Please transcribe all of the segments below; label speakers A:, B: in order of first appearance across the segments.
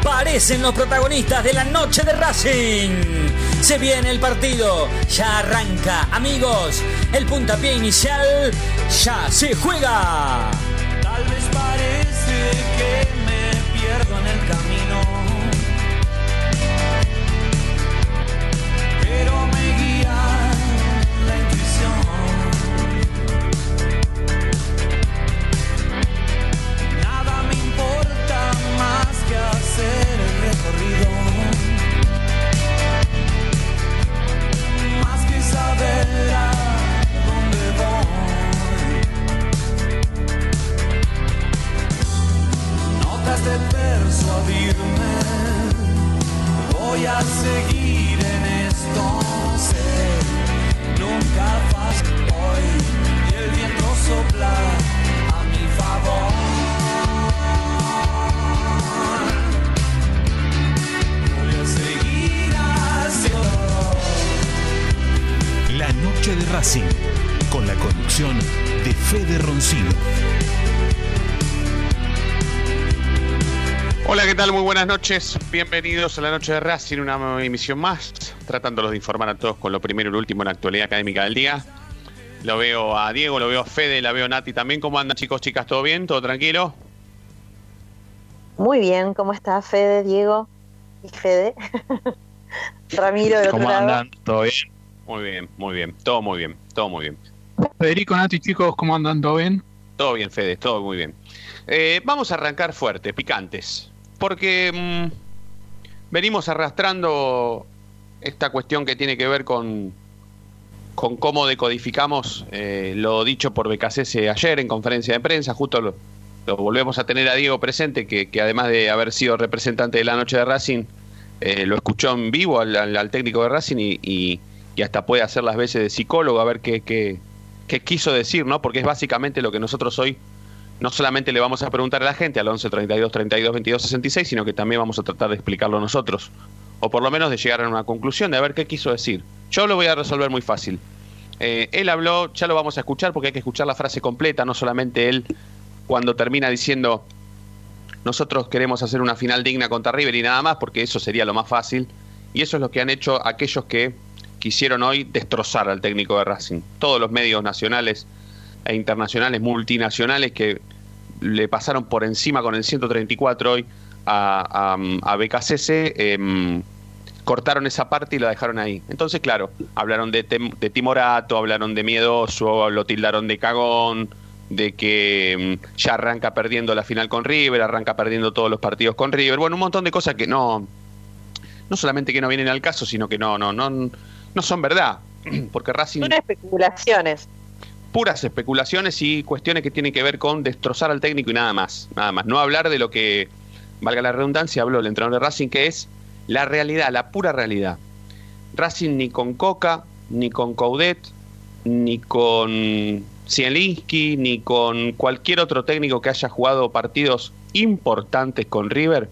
A: Aparecen los protagonistas de la noche de Racing. Se viene el partido. Ya arranca, amigos. El puntapié inicial ya se juega.
B: Tal vez parece que Voy a seguir en esto. Sé, nunca vas hoy. Y el viento sopla a mi favor. Voy a seguir haciendo.
C: La noche de Racing, con la conducción de Fede Roncino.
D: Hola, ¿qué tal? Muy buenas noches. Bienvenidos a la noche de Racing, una emisión más, tratándolos de informar a todos con lo primero y lo último en la actualidad académica del día. Lo veo a Diego, lo veo a Fede, la veo a Nati también. ¿Cómo andan chicos, chicas? ¿Todo bien? ¿Todo tranquilo?
E: Muy bien, ¿cómo está Fede, Diego y Fede? Ramiro otro
F: ¿Cómo
E: lado.
F: andan? ¿Todo bien?
D: Muy bien, muy bien. Todo muy bien, todo muy bien.
F: Federico, Nati, chicos, ¿cómo andan? ¿Todo bien?
D: Todo bien, Fede, todo muy bien. Eh, vamos a arrancar fuerte, picantes. Porque mm, venimos arrastrando esta cuestión que tiene que ver con, con cómo decodificamos eh, lo dicho por BKCS ayer en conferencia de prensa. Justo lo, volvemos a tener a Diego presente, que, además de haber sido representante de la noche de Racing, eh, lo escuchó en vivo al, técnico de Racing y hasta puede hacer las veces de psicólogo a ver qué, qué, qué quiso decir, ¿no? Porque es básicamente lo que nosotros hoy no solamente le vamos a preguntar a la gente al 11 32 32 22 66, sino que también vamos a tratar de explicarlo nosotros. O por lo menos de llegar a una conclusión de a ver qué quiso decir. Yo lo voy a resolver muy fácil. Eh, él habló, ya lo vamos a escuchar porque hay que escuchar la frase completa, no solamente él cuando termina diciendo nosotros queremos hacer una final digna contra River y nada más, porque eso sería lo más fácil. Y eso es lo que han hecho aquellos que quisieron hoy destrozar al técnico de Racing. Todos los medios nacionales e internacionales, multinacionales, que le pasaron por encima con el 134 hoy a, a, a em, cortaron esa parte y la dejaron ahí. Entonces, claro, hablaron de, tem- de Timorato, hablaron de Miedoso, lo tildaron de cagón, de que mm, ya arranca perdiendo la final con River, arranca perdiendo todos los partidos con River. Bueno, un montón de cosas que no, no solamente que no vienen al caso, sino que no, no, no, no son verdad. Porque Racing
E: Son especulaciones.
D: Puras especulaciones y cuestiones que tienen que ver con destrozar al técnico y nada más, nada más. No hablar de lo que, valga la redundancia, habló el entrenador de Racing, que es la realidad, la pura realidad. Racing ni con Coca, ni con Coudet, ni con Zielinski, ni con cualquier otro técnico que haya jugado partidos importantes con River,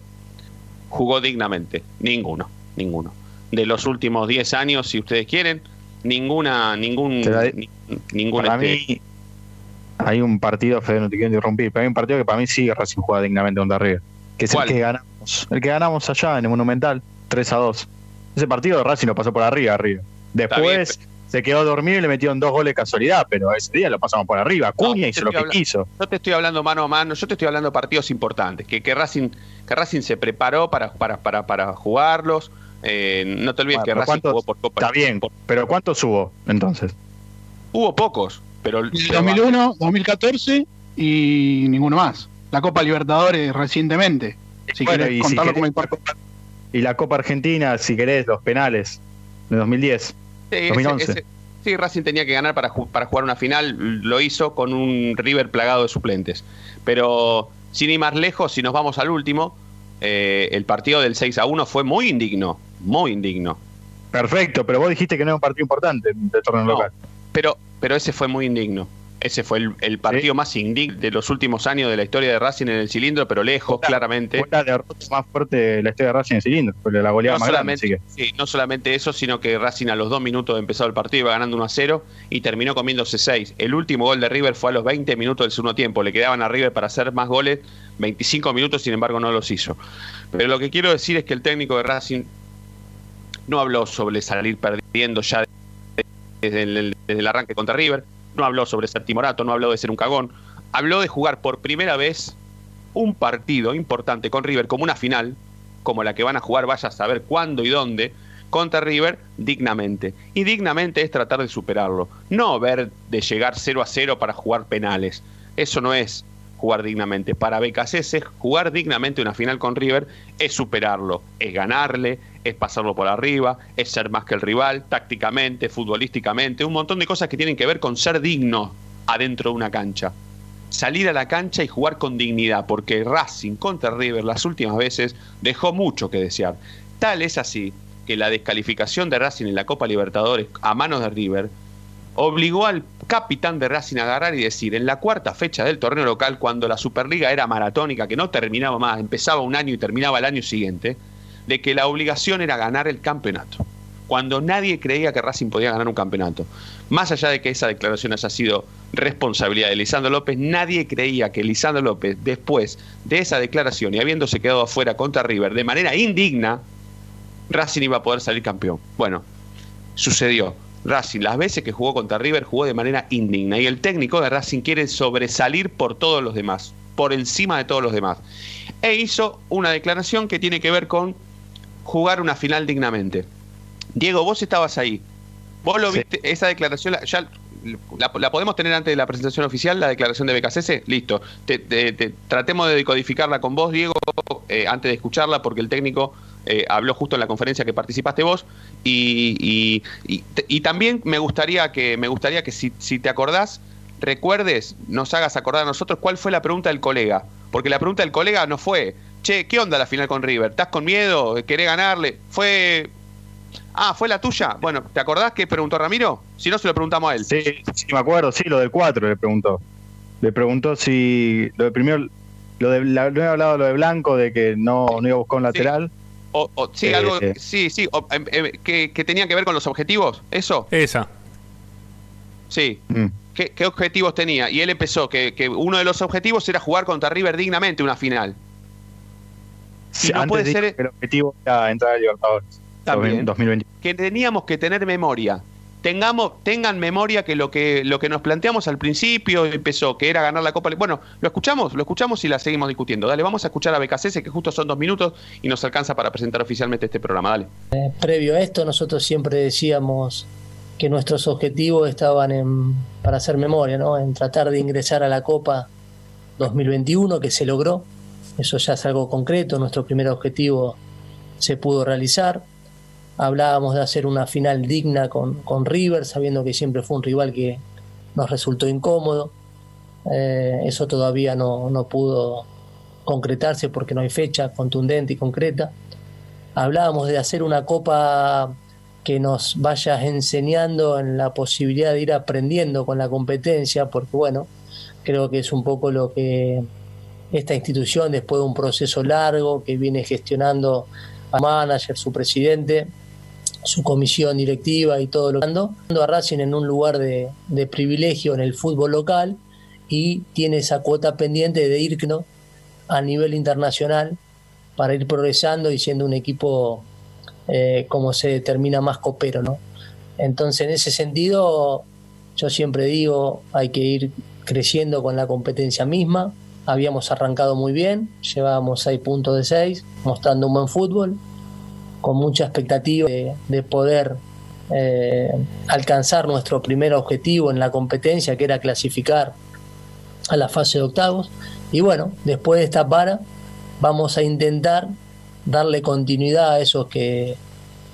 D: jugó dignamente. Ninguno, ninguno. De los últimos 10 años, si ustedes quieren, ninguna, ningún,
F: de-
D: ni- ningún
F: Para
D: este,
F: mí hay un partido, Fede, no te quiero interrumpir, pero hay un partido que para mí sí Racing juega dignamente contra River, que es
D: ¿Cuál?
F: el que ganamos, el que ganamos allá en el Monumental, 3 a 2. Ese partido Racing lo pasó por arriba, arriba. Después se quedó dormido y le metieron dos goles de casualidad, pero ese día lo pasamos por arriba. Cuña
D: yo
F: hizo lo que quiso.
D: Yo te estoy hablando mano a mano, yo te estoy hablando de partidos importantes, que, que Racing, que Racing se preparó para, para, para, para jugarlos. Eh, no te olvides
F: Bueno,
D: que
F: pero
D: Racing
F: ¿cuántos-
D: jugó por Copa.
F: Está bien, pero ¿cuántos hubo entonces?
D: hubo pocos, pero
G: El
D: pero-
G: 2001, 2014 y ninguno más. La Copa Libertadores recientemente. Si
F: Bueno,
G: querés
F: y si
G: contarlo
F: querés-
G: como el cuarto.
F: Y la Copa Argentina, si querés, los penales de 2010.
D: Sí, ese-
F: 2011.
D: ese- sí, Racing tenía que ganar para, para jugar una final, lo hizo con un River plagado de suplentes. Pero sin ir más lejos, si nos vamos al último, eh, el partido del 6 a 1 fue muy indigno, muy indigno.
F: Perfecto, pero vos dijiste que no era un partido importante del torneo
D: No,
F: local.
D: pero, pero ese fue muy indigno. Ese fue el, el partido
F: Sí.
D: más indigno de los últimos años de la historia de Racing en el cilindro, pero lejos, claramente.
F: Fue la derrota más fuerte de la historia de Racing en cilindro, fue la goleada
D: No
F: más grande,
D: solamente,
F: así que.
D: sí, no solamente eso, sino que Racing a los dos minutos de empezado el partido iba ganando 1 a 0 y terminó comiéndose 6. El último gol de River fue a los 20 minutos del segundo tiempo. Le quedaban a River para hacer más goles, 25 minutos, sin embargo no los hizo. Pero lo que quiero decir es que el técnico de Racing no habló sobre salir perdiendo ya desde el, arranque contra River, no habló sobre ser timorato, no habló de ser un cagón, habló de jugar por primera vez un partido importante con River como una final, como la que van a jugar, vaya a saber cuándo y dónde, contra River dignamente. Y dignamente es tratar de superarlo, no ver de llegar 0 a 0 para jugar penales. Eso no es jugar dignamente. Para BKC jugar dignamente una final con River es superarlo, es ganarle, es pasarlo por arriba, es ser más que el rival, tácticamente, futbolísticamente, un montón de cosas que tienen que ver con ser digno adentro de una cancha. Salir a la cancha y jugar con dignidad, porque Racing contra River las últimas veces dejó mucho que desear. Tal es así que la descalificación de Racing en la Copa Libertadores a manos de River obligó al capitán de Racing a agarrar y decir en la cuarta fecha del torneo local, cuando la Superliga era maratónica, que no terminaba más, empezaba un año y terminaba el año siguiente, de que la obligación era ganar el campeonato. Cuando nadie creía que Racing podía ganar un campeonato. Más allá de que esa declaración haya sido responsabilidad de Lisandro López, nadie creía que Lisandro López, después de esa declaración y habiéndose quedado afuera contra River de manera indigna, Racing iba a poder salir campeón. Bueno, sucedió. Racing, las veces que jugó contra River, jugó de manera indigna. Y el técnico de Racing quiere sobresalir por todos los demás, por encima de todos los demás. E hizo una declaración que tiene que ver con jugar una final dignamente. Diego, vos estabas ahí. Vos lo
F: Sí.
D: viste, esa declaración, la- ya la, la podemos tener antes de la presentación oficial, la declaración de BKCC. Listo. Te- te- te- tratemos de decodificarla con vos, Diego, eh, antes de escucharla, porque el técnico eh, habló justo en la conferencia que participaste vos. Y, y- y- y también me gustaría que, me gustaría que si, si te acordás, recuerdes, nos hagas acordar a nosotros cuál fue la pregunta del colega. Porque la pregunta del colega no fue, che, ¿qué onda la final con River? ¿Estás con miedo? ¿Querés ganarle? Fue. Ah, ¿fue la tuya? Bueno, ¿te acordás qué preguntó Ramiro? Si no, se lo preguntamos a él.
F: Sí, sí, me acuerdo, sí, lo del 4 le preguntó. Le preguntó si. Lo de primero. Lo de, la, no he hablado de lo de Blanco, de que no, no iba a buscar un lateral.
D: O, o- sí,
F: Eh,
D: algo.
F: eh.
D: Sí, sí. o, em, em, que, que tenía que ver con los objetivos. ¿Eso?
H: Esa.
D: Sí.
F: Mm.
D: ¿Qué, qué objetivos tenía? Y él empezó que, que uno de los objetivos era jugar contra River dignamente una final.
F: Sí,
D: no puede ser-
F: el objetivo era entrar a Libertadores.
D: También.
F: 2020.
D: que teníamos que tener memoria. Tengamos, tengan memoria que lo que lo que nos planteamos al principio empezó, que era ganar la Copa. Bueno, lo escuchamos, lo escuchamos y la seguimos discutiendo. Dale, vamos a escuchar a BKCS, que justo son dos minutos y nos alcanza para presentar oficialmente este programa. Dale.
I: Previo a esto, nosotros siempre decíamos que nuestros objetivos estaban en, para hacer memoria, ¿no? en tratar de ingresar a la Copa 2021, que se logró. Eso ya es algo concreto, nuestro primer objetivo se pudo realizar. Hablábamos de hacer una final digna con, con River, sabiendo que siempre fue un rival que nos resultó incómodo. Eh, eso todavía no, no pudo concretarse porque no hay fecha contundente y concreta. Hablábamos de hacer una copa que nos vaya enseñando en la posibilidad de ir aprendiendo con la competencia, porque bueno, creo que es un poco lo que esta institución, después de un proceso largo que viene gestionando a manager, su presidente, su comisión directiva y todo lo que ando, a Racing en un lugar de, de privilegio en el fútbol local y tiene esa cuota pendiente de ir ¿no? a nivel internacional para ir progresando y siendo un equipo eh, como se determina más copero, ¿no? Entonces, en ese sentido, yo siempre digo, hay que ir creciendo con la competencia misma. Habíamos arrancado muy bien, llevábamos 6 puntos de 6, mostrando un buen fútbol, con mucha expectativa de, de poder eh, alcanzar nuestro primer objetivo en la competencia, que era clasificar a la fase de octavos. Y bueno, después de esta para, vamos a intentar darle continuidad a eso que,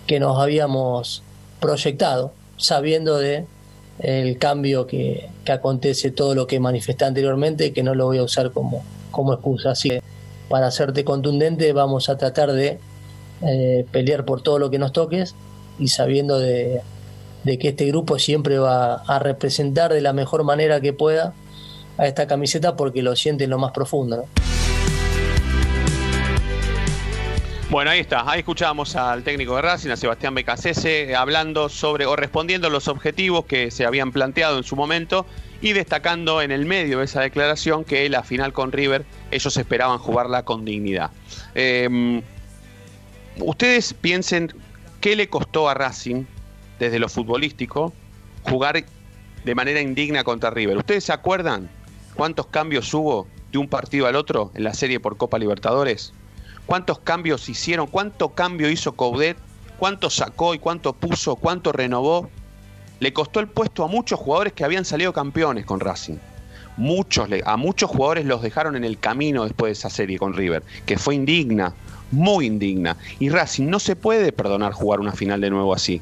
I: que nos habíamos proyectado, sabiendo de el cambio que, que acontece, todo lo que manifesté anteriormente, que no lo voy a usar como, como excusa. Así que para hacerte contundente, vamos a tratar de eh, pelear por todo lo que nos toques y sabiendo de, que este grupo siempre va a representar de la mejor manera que pueda a esta camiseta porque lo siente en lo más profundo. ¿no?
D: Bueno, ahí está. Ahí escuchábamos al técnico de Racing, Sebastián Becasese, hablando sobre o respondiendo a los objetivos que se habían planteado en su momento y destacando en el medio de esa declaración que la final con River ellos esperaban jugarla con dignidad. Eh, ustedes piensen qué le costó a Racing desde lo futbolístico jugar de manera indigna contra River. ¿Ustedes se acuerdan cuántos cambios hubo de un partido al otro en la serie por Copa Libertadores? ¿Cuántos cambios hicieron? ¿Cuánto cambio hizo Coudet? ¿Cuánto sacó y cuánto puso? ¿Cuánto renovó? Le costó el puesto a muchos jugadores que habían salido campeones con Racing. Muchos, a muchos jugadores los dejaron en el camino después de esa serie con River, que fue indigna, muy indigna. Y Racing no se puede perdonar jugar una final de nuevo así.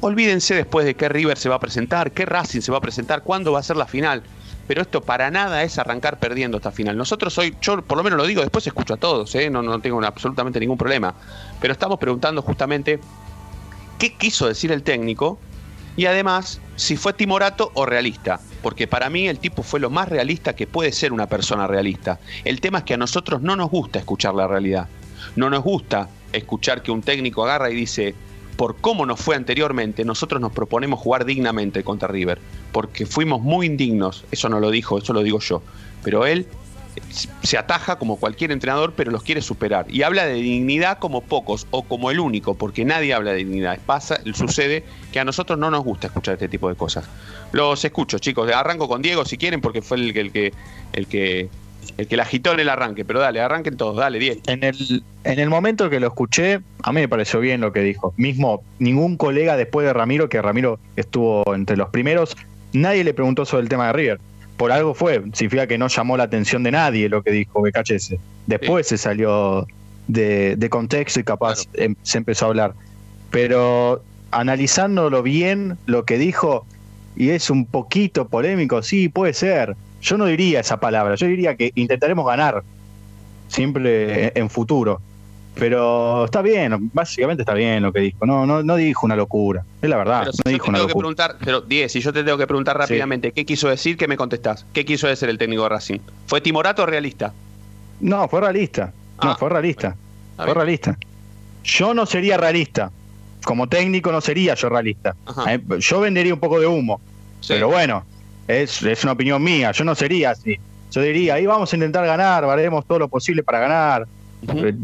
D: Olvídense después de qué River se va a presentar, qué Racing se va a presentar, cuándo va a ser la final pero esto para nada es arrancar perdiendo esta final. Nosotros hoy, yo por lo menos lo digo, después escucho a todos, ¿eh? no, no tengo absolutamente ningún problema, pero estamos preguntando justamente qué quiso decir el técnico y además si fue timorato o realista, porque para mí el tipo fue lo más realista que puede ser una persona realista. El tema es que a nosotros no nos gusta escuchar la realidad, no nos gusta escuchar que un técnico agarra y dice, por cómo nos fue anteriormente, nosotros nos proponemos jugar dignamente contra River, porque fuimos muy indignos, eso no lo dijo, eso lo digo yo, pero él se ataja como cualquier entrenador, pero los quiere superar. Y habla de dignidad como pocos o como el único, porque nadie habla de dignidad. Pasa, sucede que a nosotros no nos gusta escuchar este tipo de cosas. Los escucho, chicos. Arranco con Diego si quieren, porque fue el, el que el que el que la agitó en el arranque, pero dale, arranquen todos, dale, 10.
F: En el, en el momento que lo escuché, a mí me pareció bien lo que dijo. Mismo, ningún colega después de Ramiro, que Ramiro estuvo entre los primeros, nadie le preguntó sobre el tema de River. Por algo fue, significa que no llamó la atención de nadie lo que dijo BKHS. Después se salió de, de, contexto y capaz em, se empezó a hablar. Pero analizándolo bien, lo que dijo, y es un poquito polémico, sí, puede ser yo no diría esa palabra, yo diría que intentaremos ganar siempre en futuro. Pero está bien, básicamente está bien lo que dijo. No, no, no dijo una locura. Es la verdad.
D: Pero si
F: no
D: yo
F: dijo
D: te
F: una
D: tengo que preguntar, pero 10, si yo te tengo que preguntar rápidamente, ¿qué quiso decir? ¿Qué me contestás? ¿Qué quiso decir el técnico de Racing? ¿Fue timorato o realista?
F: No, fue realista. No,
D: Ah,
F: fue realista. Fue realista. Yo no sería realista. Como técnico no sería yo realista.
D: Ajá.
F: Eh, Yo vendería un poco de humo.
D: Sí.
F: Pero bueno, es, es una opinión mía. Yo no sería así. Yo diría, ahí vamos a intentar ganar, haremos todo lo posible para ganar.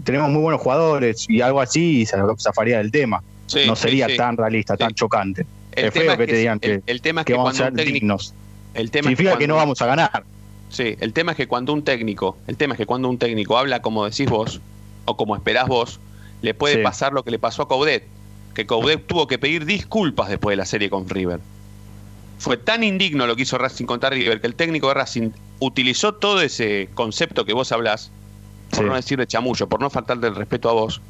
F: Tenemos muy buenos jugadores y algo así y se zafaría del tema.
D: Sí,
F: no sería
D: sí.
F: tan realista,
D: Sí.
F: tan chocante.
D: El
F: es
D: tema
F: feo
D: es
F: que
D: que
F: te digan
D: el-
F: que,
D: el tema es
F: que
D: que
F: vamos a ser
D: técnico-
F: dignos.
D: El tema
F: Significa que no vamos a ganar.
D: Sí, el tema es que cuando un técnico, el tema es que cuando un técnico habla como decís vos, o como esperás vos, le puede pasar lo que le pasó a Coudet, que Coudet tuvo que pedir disculpas después de la serie con River. Fue tan indigno lo que hizo Racing contra River que el técnico de Racing utilizó todo ese concepto que vos hablás, por
F: Sí.
D: no decir de chamullo, por no faltarle el respeto a vos,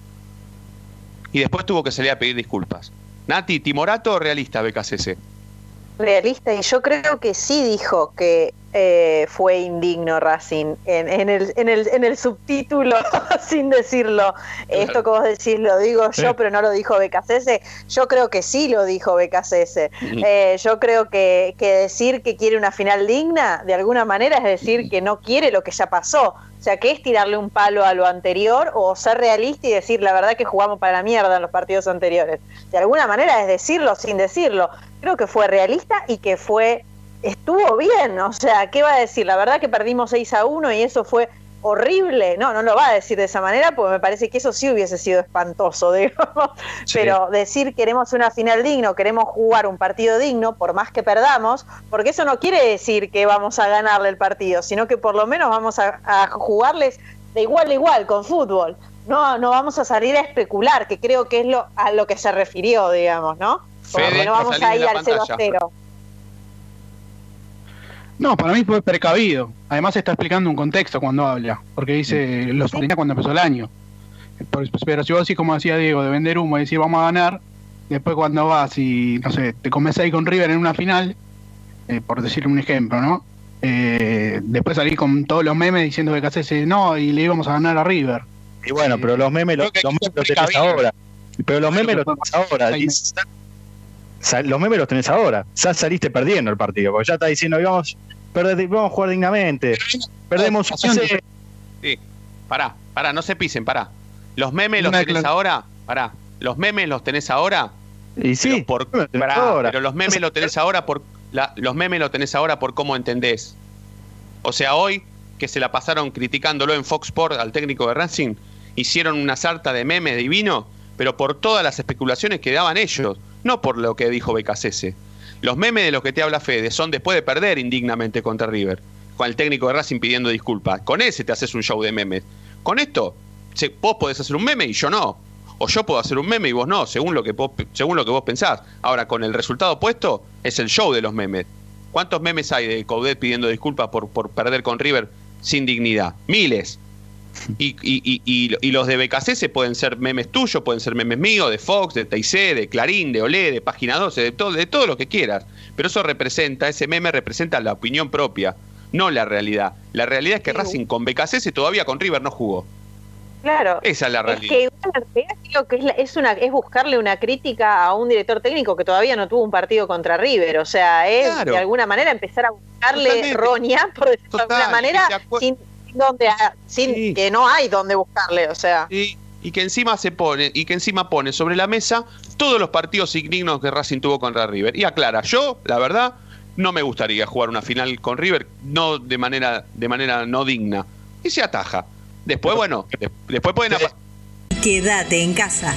D: y después tuvo que salir a pedir disculpas. Nati, ¿timorato o realista BKCC?
E: realista y yo creo que sí dijo que eh, fue indigno Racing en, en el, en, el, en el subtítulo sin decirlo. Esto que vos decís lo digo yo pero no lo dijo BKCS yo creo que sí lo dijo
D: Ujú.
E: Eh, yo creo que, que decir que quiere una final digna de alguna manera es decir que no quiere lo que ya pasó. O sea que es tirarle un palo a lo anterior o ser realista y decir la verdad que jugamos para la mierda en los partidos anteriores de alguna manera es decirlo sin decirlo. Creo que fue realista y que fue estuvo bien, o sea, ¿qué va a decir? La verdad que perdimos 6 a 1 y eso fue horrible. No, no lo va a decir de esa manera porque me parece que eso sí hubiese sido espantoso, digamos.
D: Sí.
E: Pero decir queremos una final digno, queremos jugar un partido digno, por más que perdamos, porque eso no quiere decir que vamos a ganarle el partido, sino que por lo menos vamos a, a jugarles de igual a igual con fútbol. No, no vamos a salir a especular, que creo que es lo a lo que se refirió, digamos, ¿no? Como
D: Fede,
E: que no vamos a ir al 0 a
D: pantalla.
E: 0.
G: No, para mí fue precavido. Además está explicando un contexto cuando habla, porque dice los tenía cuando empezó el año. Por- Pero si vos así como decía Diego, de vender humo y decir vamos a ganar, después cuando vas y, no sé, te comes ahí con River en una final, eh, por decir un ejemplo, ¿no? eh, después salí con todos los memes diciendo que Cacese no y le íbamos a ganar a River.
F: Y bueno, pero los memes, los, los los tenés ahora. Pero los memes los tenés ahora.
G: seis
F: Y
G: meses.
F: sa- los memes los tenés ahora. Ya saliste perdiendo el partido, porque ya está diciendo, vamos, perder, vamos a jugar dignamente. Perdemos
G: Pasión.
F: 1-0.
D: Sí. Pará, pará, no se pisen, pará. Los memes los tenés ahora. Pará. Los memes los tenés ahora.
F: Y sí,
D: pero, por, pará,
F: ahora.
D: pero los memes los tenés ahora por la- los memes los tenés ahora por cómo entendés. O sea, hoy que se la pasaron criticándolo en Fox Sport al técnico de Racing, hicieron una sarta de memes divino, pero por todas las especulaciones que daban ellos, no por lo que dijo Becasese. Los memes de los que te habla Fede son después de perder indignamente contra River, con el técnico de Racing pidiendo disculpas. Con ese te haces un show de memes. Con esto, vos podés hacer un meme y yo no. O yo puedo hacer un meme y vos no, según lo que vos, según lo que vos pensás. Ahora, con el resultado opuesto, es el show de los memes. ¿Cuántos memes hay de Coudet pidiendo disculpas por perder con River sin dignidad? Miles. Y, y, y, y- y los de BKC pueden ser memes tuyos, pueden ser memes míos, de Fox, de TIC, de Clarín, de Olé, de Página 12, de todo, de todo lo que quieras. Pero eso representa, ese meme representa la opinión propia, no la realidad. La realidad es que
E: Sí.
D: Racing con BKC todavía con River no jugó.
E: Claro.
D: Esa es la
E: Es
D: realidad.
E: que realidad creo que es, la- es una es buscarle una crítica a un director técnico que todavía no tuvo un partido contra River, o sea, es
D: Claro.
E: de alguna manera empezar a buscarle
D: Totalmente.
E: roña, por decirlo de alguna manera, sin donde sin
D: Sí.
E: que no hay donde buscarle, o sea.
D: Y, y que encima se pone, y que encima pone sobre la mesa todos los partidos indignos que Racing tuvo contra River. Y aclara, yo, la verdad, no me gustaría jugar una final con River, no de manera, de manera no digna. Y se ataja. Después, bueno, de- después pueden
J: Quédate en casa.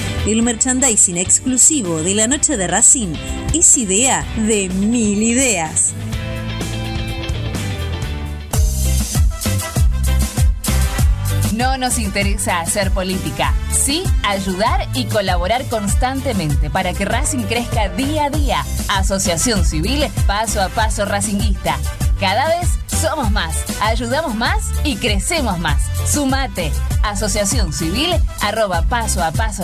J: El merchandising exclusivo de la noche de Racing es idea de mil ideas.
H: No nos interesa hacer política, sí ayudar y colaborar constantemente para que Racing crezca día a día. Asociación Civil Paso a Paso Racinguista. Cada vez somos más, ayudamos más y crecemos más. Sumate. Asociación Civil arroba paso a paso.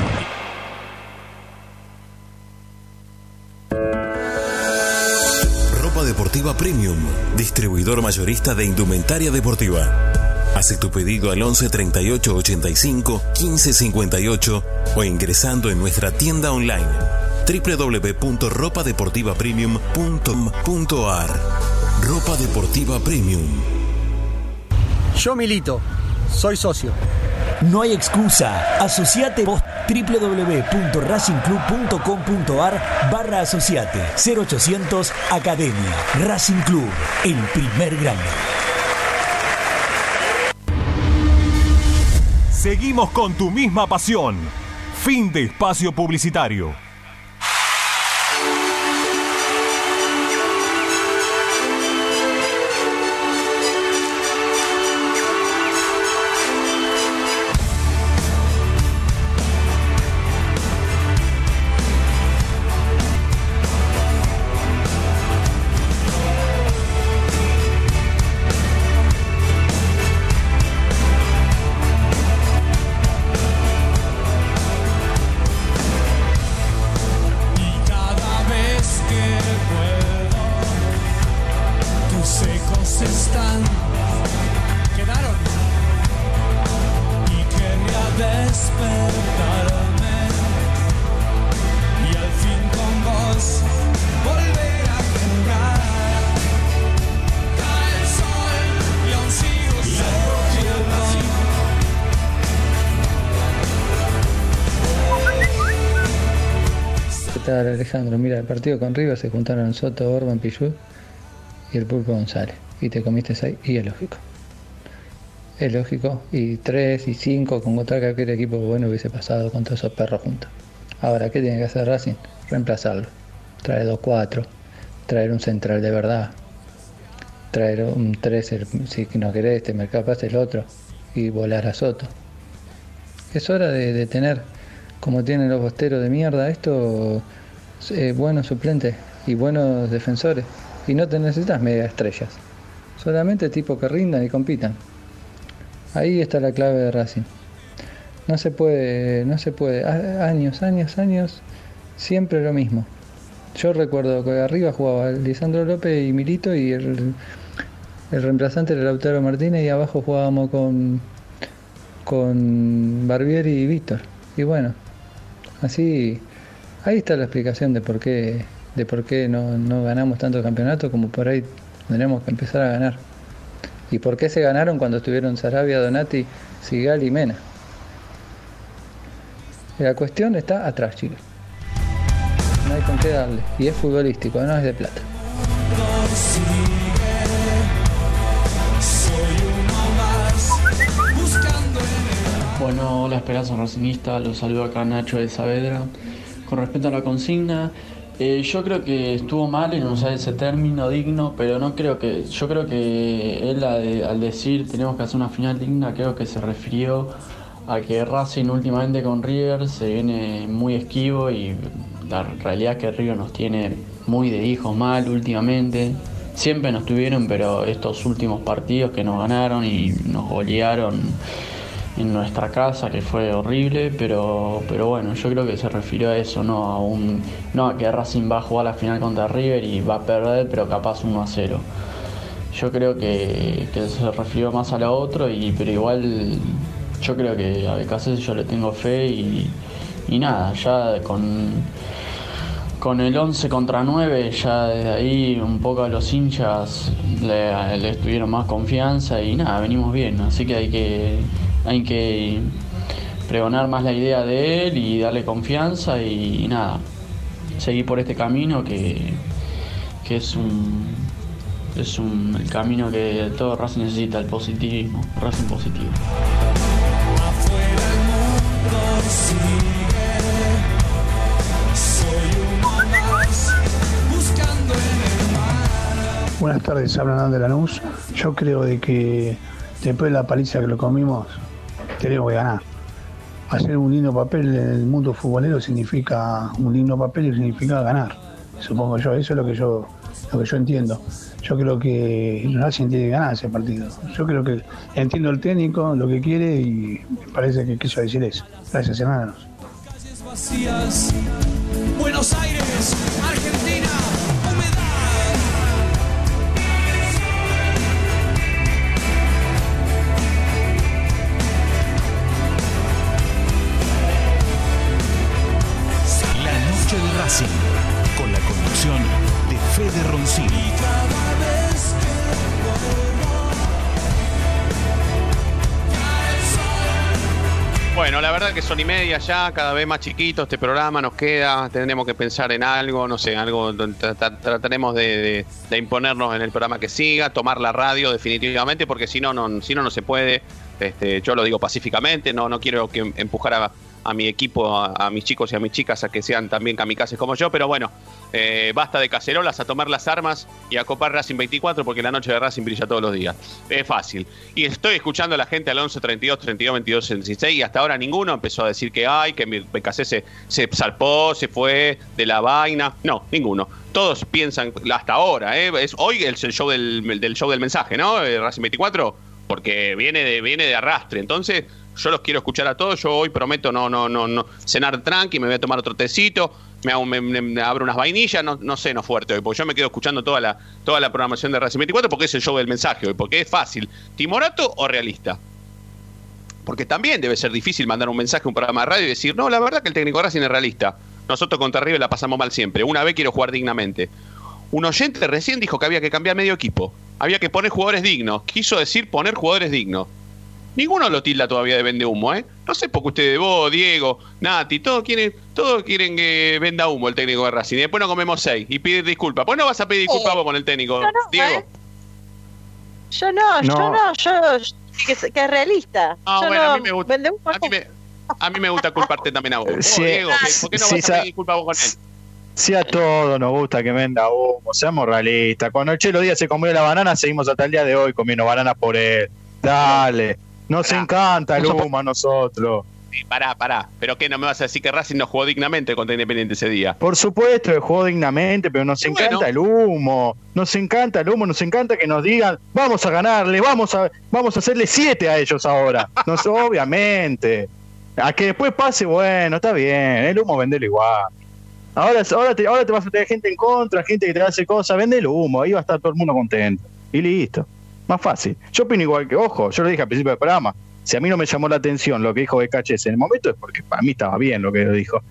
C: Deportiva premium, distribuidor mayorista de indumentaria deportiva. Hace tu pedido al 11 38 85 15 58 o ingresando en nuestra tienda online www.ropadeportivapremium.com.ar Ropa deportiva premium.
K: Yo milito, soy socio.
L: No hay excusa. Asociate vos www.racingclub.com.ar barra asociate 0800 Academia Racing Club, el primer grande.
M: Seguimos con tu misma pasión. Fin de espacio publicitario.
N: Alejandro? Mira, el partido con River se juntaron Soto, Orban, Pichud y el Pulpo González. Y te comiste seis y es lógico. Es lógico. Y tres y cinco con contra cualquier equipo bueno hubiese pasado con todos esos perros juntos. Ahora, ¿qué tiene que hacer Racing? Reemplazarlo. Traer dos cuatro. Traer un central de verdad. Traer un 3, si no querés, te mercapás el otro. Y volar a Soto. Es hora de, de tener, como tienen los bosteros de mierda, esto, buenos suplentes y buenos defensores. Y no te necesitas mega estrellas. Solamente tipos que rindan y compitan. Ahí está la clave de Racing. No se puede, no se puede. Años, años, años, siempre lo mismo. Yo recuerdo que arriba jugaba Lisandro López y Milito y el, el reemplazante era Lautaro Martínez y abajo jugábamos con, con Barbieri y Víctor. Y bueno, así, ahí está la explicación de por qué, de por qué no, no ganamos tanto campeonato como por ahí tendremos que empezar a ganar. ¿Y por qué se ganaron cuando estuvieron Sarabia, Donati, Sigal y Mena? La cuestión está atrás, chicos. No hay con qué darle. Y es futbolístico, no es de plata.
O: Bueno, hola Esperanza Racingista, los saludo acá Nacho de Saavedra. Con respecto a la consigna, eh, yo creo que estuvo mal en usar ese término digno, pero no creo que, yo creo que él al decir tenemos que hacer una final digna, creo que se refirió a que Racing últimamente con River se viene muy esquivo y la realidad es que River nos tiene muy de hijos mal últimamente. Siempre nos tuvieron, pero estos últimos partidos que nos ganaron y nos golearon en nuestra casa, que fue horrible, pero, pero bueno, yo creo que se refirió a eso, no a un no a que Racing va a jugar la final contra River y va a perder, pero capaz 1 a 0. Yo creo que, se refirió más a lo otro, y, pero igual yo creo que a Becasés yo le tengo fe y, y nada, ya con, con el 11 contra 9, ya desde ahí un poco a los hinchas le, le tuvieron más confianza y nada, venimos bien, así que hay que, hay que pregonar más la idea de él y darle confianza y, nada, seguir por este camino que, que es un es un, el camino que todo Racing necesita, el positivismo, Racing positivo.
P: Buenas tardes, hablan de Lanús. Yo creo de que después de la paliza que lo comimos, tenemos que ganar. Hacer un lindo papel en el mundo futbolero significa un lindo papel y significa ganar. Supongo yo, eso es lo que yo, lo que yo entiendo. Yo creo que Racing tiene que ganar ese partido. Yo creo que entiendo el técnico, lo que quiere y me parece que quiso decir eso. Gracias, hermanos.
M: De Roncini.
D: Bueno, la verdad que son y media ya, cada vez más chiquito este programa, nos queda, tendremos que pensar en algo, no sé, algo, tra- tra- trataremos de imponernos en el programa que siga, tomar la radio definitivamente, porque si no, no, si no, no se puede, este, yo lo digo pacíficamente, no, no quiero que empujar a, a mi equipo, a, mis chicos y a mis chicas a que sean también kamikazes como yo, pero bueno, eh, basta de cacerolas, a tomar las armas y a copar Racing 24 porque la noche de Racing brilla todos los días. Es fácil. Y estoy escuchando a la gente al 11 32 32 22 16 y hasta ahora ninguno empezó a decir que ay, que mi se, se salpó, se fue de la vaina. No, ninguno. Todos piensan, hasta ahora, ¿eh? es hoy el show del, del show del mensaje, ¿no? Eh, Racing 24, porque viene de, viene de arrastre. Entonces, yo los quiero escuchar a todos. Yo hoy prometo no, no, no, cenar tranqui, me voy a tomar otro tecito, me, hago- me- abro unas vainillas, no, no sé, no fuerte hoy, porque yo me quedo escuchando toda la, toda la programación de Racing 24 porque es el show del mensaje hoy, porque es fácil. ¿Timorato o realista? Porque también debe ser difícil mandar un mensaje a un programa de radio y decir, no, la verdad que el técnico Racing es realista. Nosotros contra River la pasamos mal siempre. Una vez quiero jugar dignamente. Un oyente recién dijo que había que cambiar medio equipo. Había que poner jugadores dignos. Quiso decir poner jugadores dignos. Ninguno lo tilda todavía de vende humo, ¿eh? No sé por qué ustedes, vos, Diego, Nati, todos quieren, todos quieren que venda humo el técnico de Racing. Y después nos comemos seis y pide disculpas. Pues no vas a pedir disculpas vos con el técnico,
E: no,
D: Diego.
E: ¿eh? Yo no, yo No. yo que, es- que es realista.
D: Ah,
E: yo
D: bueno,
E: no,
D: a mí me gusta.
E: vende humo
D: A mí me, a mí me gusta culparte también a vos. Vos,
F: Sí,
D: Diego, ¿qué- ¿por qué no
F: sí,
D: vas a
F: sa-
D: pedir disculpas vos con él?
F: Si a todos nos gusta que venda humo, seamos realistas. Cuando el Chelo Díaz se comió la banana, seguimos hasta el día de hoy comiendo bananas por él. Dale, nos encanta el humo a nosotros.
D: Sí, pará, pará. ¿Pero qué? ¿No me vas a decir que Racing no jugó dignamente contra Independiente ese día?
F: Por supuesto, jugó dignamente, pero nos
D: Y
F: encanta
D: bueno.
F: el humo. Nos encanta el humo, nos encanta que nos digan, vamos a ganarle, vamos a, vamos a hacerle siete a ellos ahora. Nos, obviamente. A que después pase, bueno, está bien, el humo vendelo igual. Ahora, ahora, te, ahora te vas a tener gente en contra, gente que te hace cosas, vende el humo, ahí va a estar todo el mundo contento. Y listo. Más fácil. Yo opino igual que, ojo, yo lo dije al principio del programa. Si a mí no me llamó la atención lo que dijo BKHS en el momento es porque para mí estaba bien lo que dijo.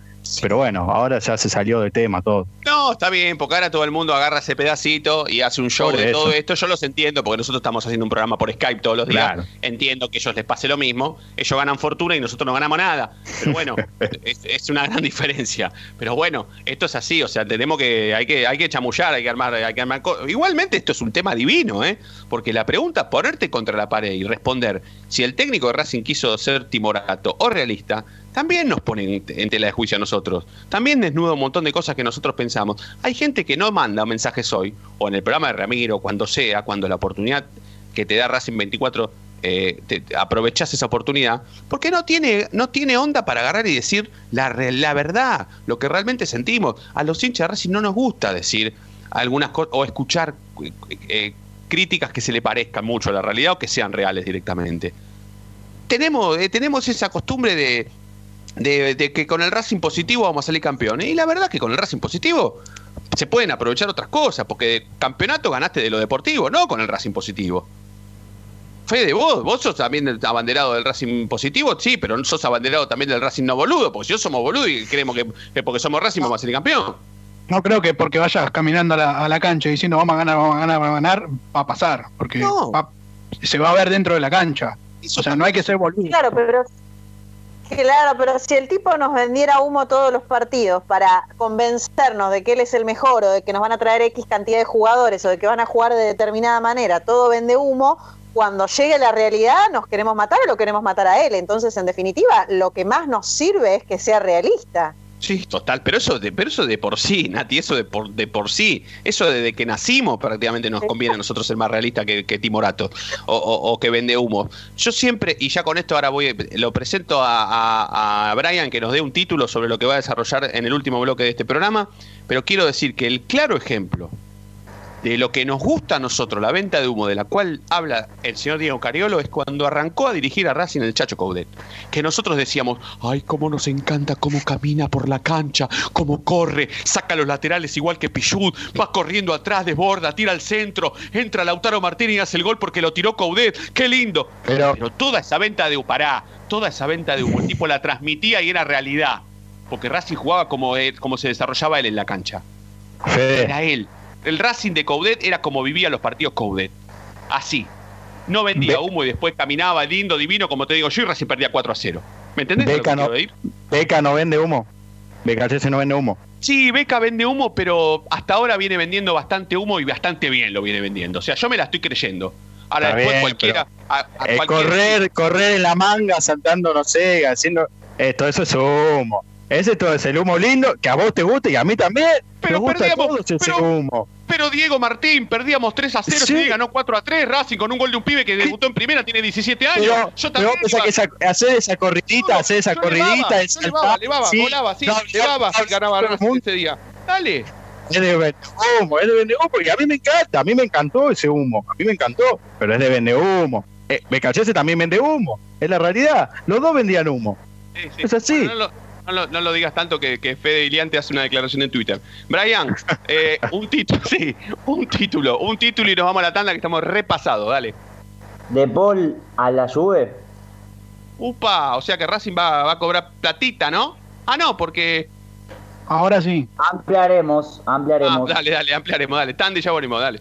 F: Pero bueno, ahora ya se salió de tema todo.
D: No, está bien, porque ahora todo el mundo agarra ese pedacito y hace un show
F: Por
D: de
F: eso.
D: todo esto. Yo los entiendo, porque nosotros estamos haciendo un programa por Skype todos los días.
F: Claro.
D: Entiendo que ellos les pase lo mismo. Ellos ganan fortuna y nosotros no ganamos nada. Pero bueno, es, es una gran diferencia. Pero bueno, esto es así, o sea, tenemos que, hay que, hay que chamullar, hay que armar, hay que armar Igualmente esto es un tema divino, ¿eh? Porque la pregunta, ponerte contra la pared y responder si el técnico de Racing quiso ser timorato o realista, también nos pone en, tela de juicio a nosotros. También desnuda un montón de cosas que nosotros pensamos. Hay gente que no manda mensajes hoy, o en el programa de Ramiro, cuando sea, cuando la oportunidad que te da Racing 24, eh, aprovechás esa oportunidad, porque no tiene, no tiene onda para agarrar y decir la, la verdad, lo que realmente sentimos. A los hinchas de Racing no nos gusta decir algunas cosas o escuchar eh, eh, críticas que se le parezcan mucho a la realidad o que sean reales directamente. Tenemos, eh, tenemos esa costumbre de, de, de que con el Racing positivo vamos a salir campeones. Y la verdad es que con el Racing positivo se pueden aprovechar otras cosas, porque de campeonato ganaste de lo deportivo, no con el Racing positivo. Fede, vos, vos sos también abanderado del Racing positivo, sí, pero no sos abanderado también del Racing no boludo, porque si yo somos boludo y creemos que, que porque somos Racing vamos a salir campeón.
G: No creo que porque vayas caminando a la, a la cancha diciendo vamos a ganar, vamos a ganar, vamos a ganar, va a pasar. Porque va- se va a ver dentro de la cancha. o sea, no hay que ser boludo.
E: Claro, pero claro, pero si el tipo nos vendiera humo todos los partidos para convencernos de que él es el mejor o de que nos van a traer X cantidad de jugadores o de que van a jugar de determinada manera, todo vende humo, cuando llegue la realidad nos queremos matar o lo queremos matar a él. Entonces, en definitiva, lo que más nos sirve es que sea realista.
D: Sí, total, pero eso de, pero eso de por sí, Nati, eso de por, de por sí, eso desde que nacimos prácticamente nos conviene a nosotros ser más realistas que, que Timorato o, que vende humo. Yo siempre, y ya con esto ahora voy, lo presento a Brian que nos dé un título sobre lo que va a desarrollar en el último bloque de este programa, pero quiero decir que el claro ejemplo de lo que nos gusta a nosotros, la venta de humo de la cual habla el señor Diego Cariolo, es cuando arrancó a dirigir a Racing el Chacho Coudet. Que nosotros decíamos, ay, cómo nos encanta cómo camina por la cancha, cómo corre, saca los laterales igual que Pichud, va corriendo atrás, desborda, tira al centro, entra Lautaro Martínez y hace el gol porque lo tiró Coudet, qué lindo.
F: Pero,
D: toda esa venta de humo, pará, toda esa venta de humo, el tipo la transmitía y era realidad. Porque Racing jugaba como, como se desarrollaba él en la cancha.
F: Fede.
D: Era él. El Racing de Coudet era como vivía los partidos Coudet. Así. No vendía humo y después caminaba lindo, divino, como te digo yo, y Racing perdía 4 a 0. ¿Me entendés?
F: Beca no? Beca no vende humo. BKHS no vende humo.
D: Sí, Beca vende humo, pero hasta ahora viene vendiendo bastante humo y bastante bien lo viene vendiendo. O sea, yo me la estoy creyendo. Ahora
F: Está
D: después
F: bien,
D: cualquiera. a- a
F: Eh,
D: cualquier-
F: correr, correr en la manga, saltando, no sé, haciendo. Esto, eso es humo. Ese todo es el humo lindo, que a vos te gusta y a mí también.
D: Pero
F: gusta
D: perdíamos,
F: ese
D: pero-
F: humo.
D: Pero Diego Martín, perdíamos 3 a 0,
F: Sí.
D: y ganó 4 a 3, Racing con un gol de un pibe que debutó en primera, tiene 17 años.
F: Pero,
D: yo
F: pero
D: también.
F: pensás
D: iba-
F: que esa- hacer esa corridita, hacer esa
D: yo
F: corridita,
D: levaba,
F: es
D: yo levaba, levaba, volaba, sí, levaba si ganaba Racing ese día. Dale.
F: Es de vende humo, es de vende humo, porque a mí me encanta, a mí me encantó ese humo, a mí me encantó, pero es de vende humo. Eh, BKHS también vende humo, es la realidad. Los dos vendían humo.
D: Sí, sí.
F: Es así.
D: Bueno, no, no lo- no lo digas tanto que, que Fede Iliante hace una declaración en Twitter. Brian, eh, un título, sí, un título, un título y nos vamos a la tanda que estamos repasados, dale.
Q: De Paul a la Juve.
D: Upa, o sea que Racing va, va a cobrar platita, ¿no? Ah, no, porque...
G: Ahora sí.
Q: Ampliaremos,
D: Ah,
Q: ampliaremos.
D: dale, dale, ampliaremos, dale. Tanda y ya volvemos, dale.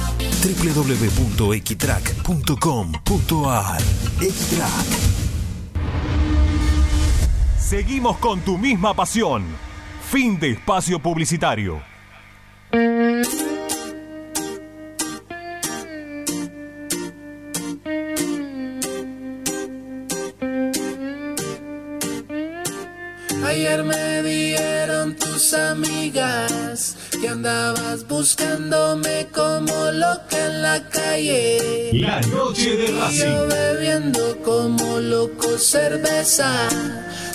C: www.equitrack.com.ar Equitrack
M: Seguimos con tu misma pasión. Fin de espacio publicitario.
R: Ayer me dieron tus amigas que andabas buscándome como loca en la calle.
M: La noche de
R: Y Yo
M: Racing.
R: bebiendo como loco cerveza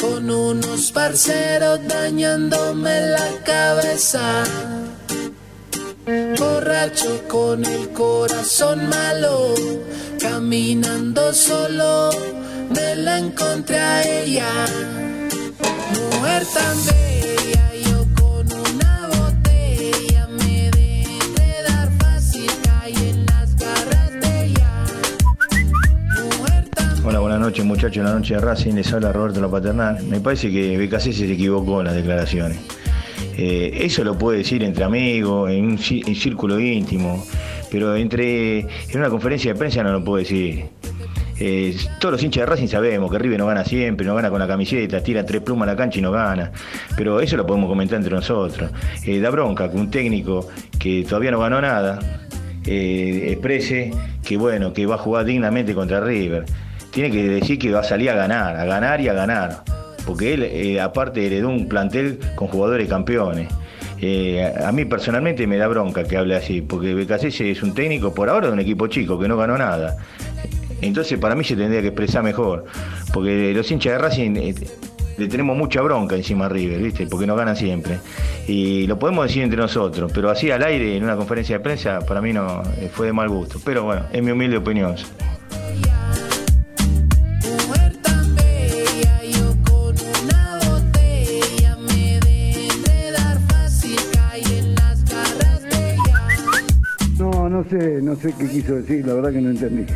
R: con unos parceros dañándome la cabeza. Borracho con el corazón malo, caminando solo, me la encontré a ella. Mujer tan
S: noches muchachos, la noche de Racing, les habla Roberto La Paternal. Me parece que BKC se equivocó en las declaraciones. Eh, eso lo puede decir entre amigos, en un círculo íntimo, pero entre en una conferencia de prensa no lo puede decir. Eh, todos los hinchas de Racing sabemos que River no gana siempre, no gana con la camiseta, tira tres plumas a la cancha y no gana. Pero eso lo podemos comentar entre nosotros. Eh, da bronca que un técnico que todavía no ganó nada eh, exprese que bueno, que va a jugar dignamente contra River. Tiene que decir que va a salir a ganar, a ganar y a ganar. Porque él, aparte, heredó un plantel con jugadores campeones. a mí personalmente me da bronca que hable así, porque Becasese es un técnico por ahora de un equipo chico que no ganó nada. Entonces para mí se tendría que expresar mejor, porque los hinchas de Racing eh, le tenemos mucha bronca encima a River, ¿viste? Porque nos ganan siempre. Y lo podemos decir entre nosotros, pero así al aire en una conferencia de prensa para mí no eh, fue de mal gusto. Pero bueno, es mi humilde opinión.
T: Sé, no sé qué quiso decir, la verdad que no entendí.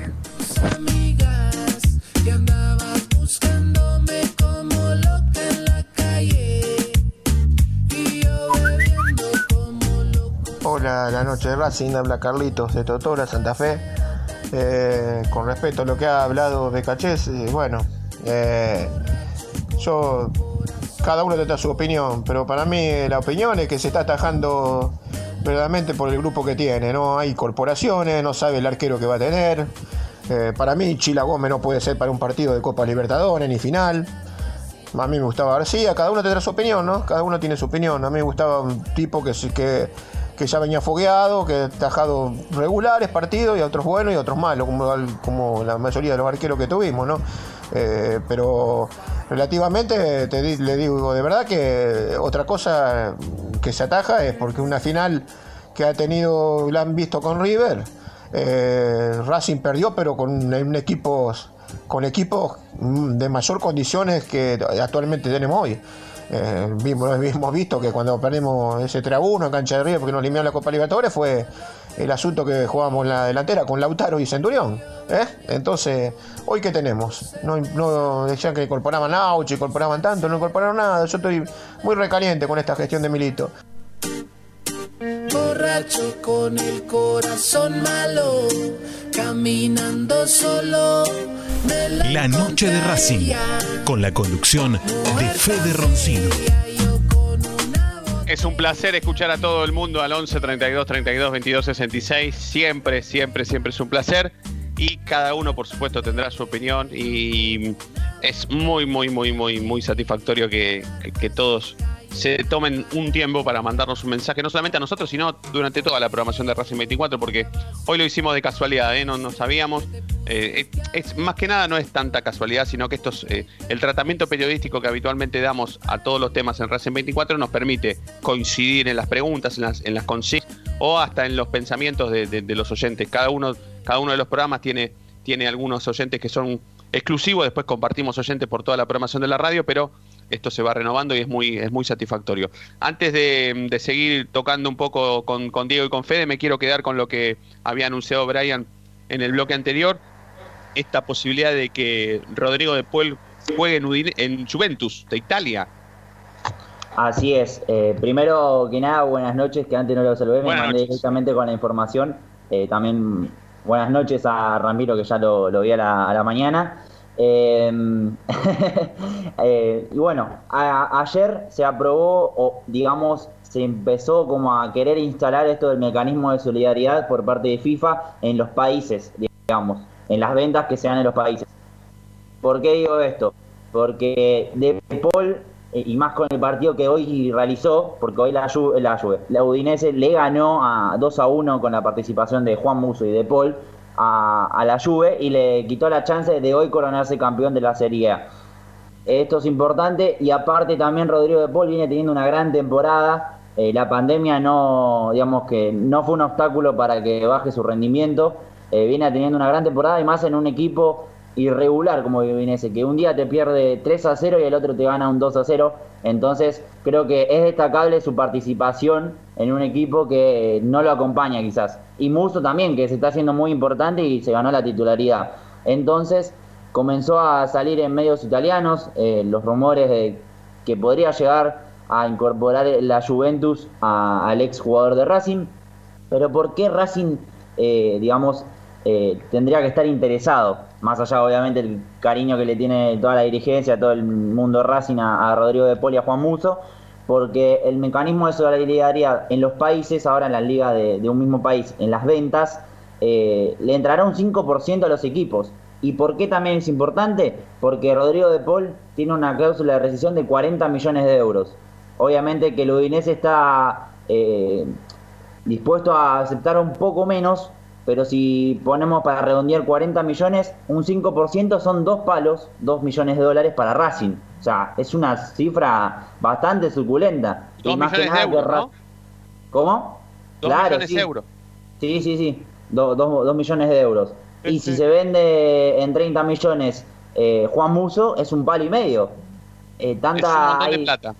U: Hola, la noche de Racing, habla Carlitos de Totora, Santa Fe. Eh, con respecto a lo que ha hablado Becachés, eh, bueno, eh, yo, cada uno tendrá su opinión, pero para mí la opinión es que se está atajando verdaderamente por el grupo que tiene, no hay corporaciones, no sabe el arquero que va a tener. para mí, Chila Gómez no puede ser para un partido de Copa Libertadores ni final. A mí me gustaba García, cada uno tendrá su opinión, ¿no? Cada uno tiene su opinión. A mí me gustaba un tipo que, que, que ya venía fogueado, que ha tajado regulares partidos y otros buenos y otros malos, como, como la mayoría de los arqueros que tuvimos, ¿no? Eh, pero relativamente te, le digo de verdad que otra cosa que se ataja es porque una final que ha tenido, la han visto con River, eh, Racing perdió, pero con un equipo con equipos mm, de mayor condiciones que actualmente tenemos hoy. Eh, hemos visto que cuando perdimos ese 3 a 1 en cancha de Río porque nos eliminaron la Copa Libertadores fue el asunto que jugábamos en la delantera con Lautaro y Centurión. ¿eh? Entonces, ¿hoy qué tenemos? No, decían que incorporaban Auchi, incorporaban tanto, no incorporaron nada. Yo estoy muy recaliente con esta gestión de Milito.
R: Borracho con el corazón malo, caminando solo.
M: La noche de Racing, con la conducción de Fede Roncino.
D: Es un placer escuchar a todo el mundo al 11 32 32 22 66. Siempre, siempre, siempre es un placer. Y cada uno, por supuesto, tendrá su opinión. Y es muy, muy, muy, muy, muy satisfactorio que, que todos se tomen un tiempo para mandarnos un mensaje, no solamente a nosotros, sino durante toda la programación de Racing 24, porque hoy lo hicimos de casualidad, ¿eh? no, no sabíamos. Eh, es, más que nada no es tanta casualidad, sino que esto eh, el tratamiento periodístico que habitualmente damos a todos los temas en Racing 24 nos permite coincidir en las preguntas, en las, en las consignas o hasta en los pensamientos de, los oyentes. Cada uno, cada uno de los programas tiene, tiene algunos oyentes que son exclusivos, después compartimos oyentes por toda la programación de la radio, pero esto se va renovando y es muy, es muy satisfactorio. Antes de, seguir tocando un poco con, Diego y con Fede, me quiero quedar con lo que había anunciado Brian en el bloque anterior, esta posibilidad de que Rodrigo de Puel juegue en, Juventus de Italia.
Q: Así es. Eh, primero que nada, buenas noches, que antes no lo saludé, me mandé directamente con la información. Eh, también buenas noches a Ramiro, que ya lo, vi a la mañana. Em, eh, y bueno, ayer se aprobó, o digamos, se empezó como a querer instalar esto del mecanismo de solidaridad por parte de FIFA en los países, digamos, en las ventas que se dan en los países. ¿Por qué digo esto? Porque De Paul, eh, y más con el partido que hoy realizó, porque hoy la, la, la Udinese le ganó a 2 a 1 con la participación de Juan Muso y De Paul, a, la Juve y le quitó la chance de hoy coronarse campeón de la Serie A. Esto es importante y aparte también Rodrigo de Paul viene teniendo una gran temporada. Eh, la pandemia no, digamos que no fue un obstáculo para que baje su rendimiento. Eh, viene teniendo una gran temporada y más en un equipo irregular como Vinese, que un día te pierde 3 a 0 y el otro te gana un 2 a 0. Entonces creo que es destacable su participación en un equipo que no lo acompaña quizás. Y Muso también, que se está haciendo muy importante y se ganó la titularidad. Entonces comenzó a salir en medios italianos eh, los rumores de que podría llegar a incorporar la Juventus al ex jugador de Racing. Pero ¿por qué Racing, eh, digamos, eh, tendría que estar interesado? más allá obviamente el cariño que le tiene toda la dirigencia, todo el mundo Racing a, a Rodrigo de Poli a Juan Muso, porque el mecanismo de solidaridad en los países, ahora en la liga de, de un mismo país, en las ventas, eh, le entrará un 5% a los equipos. ¿Y por qué también es importante? Porque Rodrigo de Paul tiene una cláusula de rescisión de 40 millones de euros. Obviamente que el Udinese está eh, dispuesto a aceptar un poco menos, pero si ponemos para redondear 40 millones, un 5% son dos palos, 2 millones de dólares para Racing. O sea, es una cifra bastante suculenta.
D: Dos
Q: Y más que
D: millones de euros, ¿no?
Q: ¿Cómo?
D: Dos millones
Q: sí.
D: de euros.
Q: Sí, sí, sí. Do- dos, dos millones de euros. Y si se vende en 30 millones eh, Juan Muso, es un palo y medio. Eh, tanta
D: Es un montón de plata.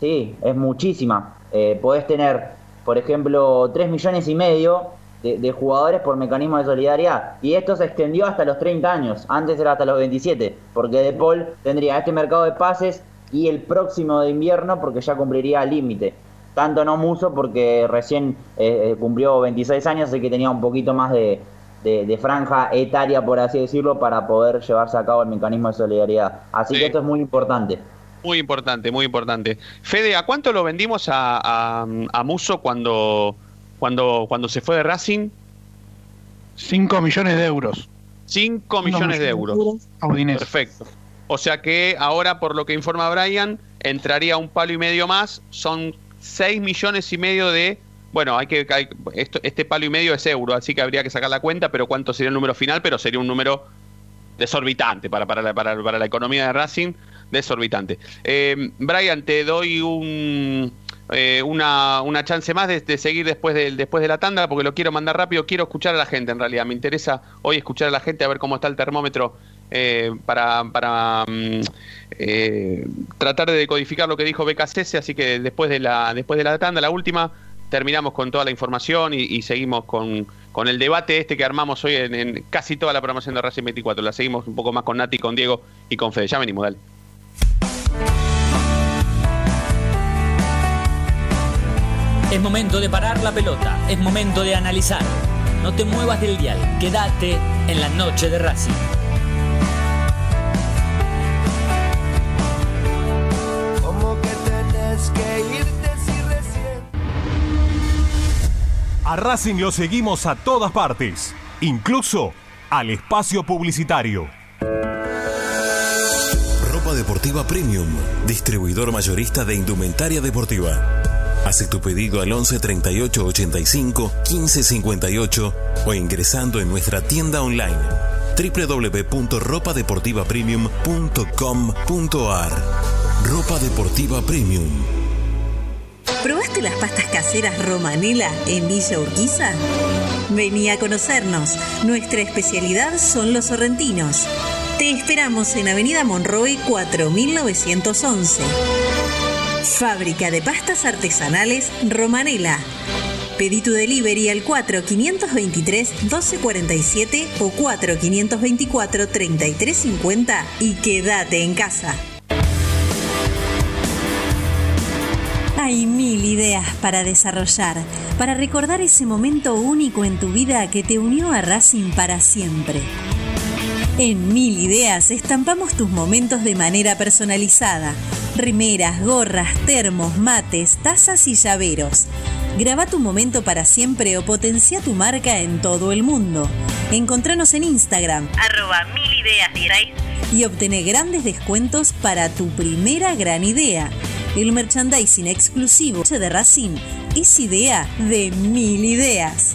Q: Sí, es muchísima. Eh, podés tener, por ejemplo, 3 millones y medio de, de jugadores por mecanismo de solidaridad. Y esto se extendió hasta los 30 años. Antes era hasta los 27. Porque De Paul tendría este mercado de pases y el próximo de invierno porque ya cumpliría el límite. Tanto no Muso porque recién eh, eh, cumplió 26 años, así que tenía un poquito más de, de- de franja etaria, por así decirlo, para poder llevarse a cabo el mecanismo de solidaridad. Así que esto es muy importante.
D: Muy importante, muy importante. Fede, ¿a cuánto lo vendimos a, a, a Muso cuando, cuando, cuando se fue de Racing?
G: 5 millones de euros.
D: 5 millones de euros. Perfecto. O sea que ahora, por lo que informa Brian, entraría un palo y medio más. Son 6 millones y medio de. Bueno, hay que. hay- esto, este palo y medio es euro, así que habría que sacar la cuenta, pero cuánto sería el número final, pero sería un número desorbitante para, para, la, para, para la economía de Racing, desorbitante. Eh, Brian, te doy un, eh, una, una chance más de, seguir después de, después de la tanda, porque lo quiero mandar rápido, quiero escuchar a la gente en realidad, me interesa hoy escuchar a la gente a ver cómo está el termómetro eh, para, para mm, eh, tratar de decodificar lo que dijo BKCS, así que después de la, después de la tanda, la última, terminamos con toda la información y, y seguimos con, con el debate este que armamos hoy en, en casi toda la programación de Racing 24. La seguimos un poco más con Nati, con Diego y con Fede. Ya venimos, dale.
A: Es momento de parar la pelota, es momento de analizar. No te muevas del dial, quédate en la noche de Racing.
R: Como que tenés que irte si recién.
M: A Racing lo seguimos a todas partes, incluso al espacio publicitario.
C: Ropa Deportiva Premium, distribuidor mayorista de indumentaria deportiva. Hace tu pedido al 11 38 85 15 58 o ingresando en nuestra tienda online www.ropadeportivapremium.com.ar Ropa Deportiva Premium.
V: ¿Probaste las pastas caseras Romanela en Villa Urquiza? Vení a conocernos. Nuestra especialidad son los sorrentinos. Te esperamos en Avenida Monroe 4911. Fábrica de pastas artesanales Romanela. Pedí tu delivery al 4523-1247 o 4524-3350 y quédate en casa. Hay mil ideas para desarrollar, para recordar ese momento único en tu vida que te unió a Racing para siempre. En Mil Ideas estampamos tus momentos de manera personalizada. Rimeras, gorras, termos, mates, tazas y llaveros. Graba tu momento para siempre o potencia tu marca en todo el mundo. Encontranos en Instagram, arroba mil ideas y obtené grandes descuentos para tu primera gran idea. El merchandising exclusivo de Racing es idea de mil ideas.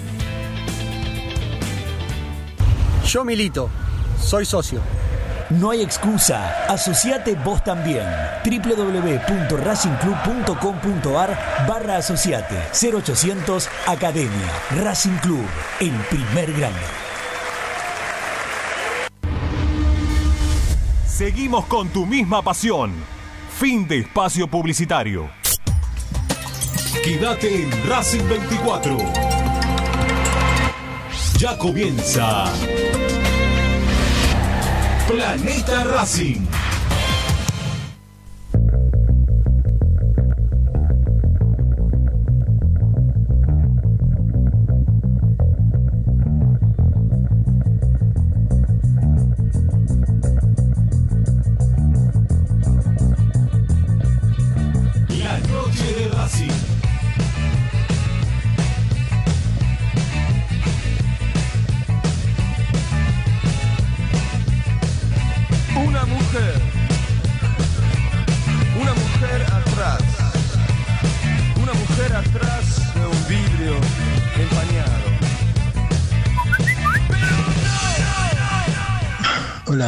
K: Yo milito, soy socio.
L: No hay excusa, asociate vos también. www.racingclub.com.ar barra asociate 0800 Academia Racing Club, el primer grande.
M: Seguimos con tu misma pasión. Fin de espacio publicitario. Quédate en Racing 24. Ya comienza Planeta Racing.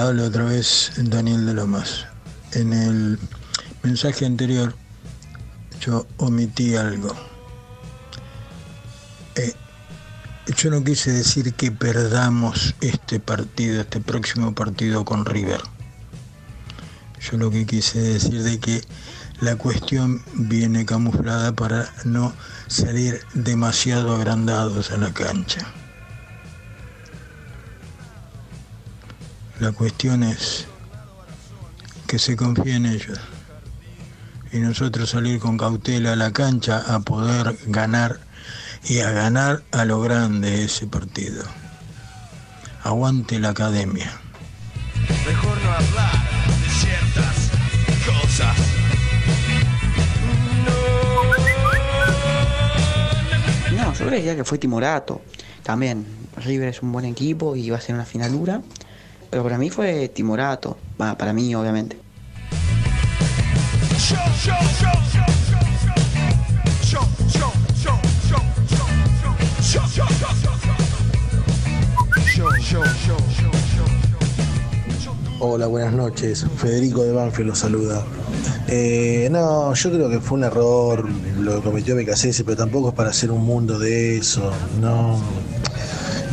W: Hablo otra vez Daniel de Lomas. En el mensaje anterior yo omití algo. Eh, yo no quise decir que perdamos este partido, este próximo partido con River. Yo lo que quise decir de que la cuestión viene camuflada para no salir demasiado agrandados a la cancha. La cuestión es que se confíe en ellos y nosotros salir con cautela a la cancha a poder ganar y a ganar a lo grande ese partido. Aguante la academia.
B: Mejor no hablar de ciertas cosas.
X: No, yo creía que fue Timorato. También, River es un buen equipo y va a ser una final dura. Pero para mí fue Timorato. Va, para mí, obviamente.
Y: Hola, buenas noches. Federico de Banfield los saluda. Eh, no, yo creo que fue un error lo que cometió Becasese, pero tampoco es para hacer un mundo de eso. No.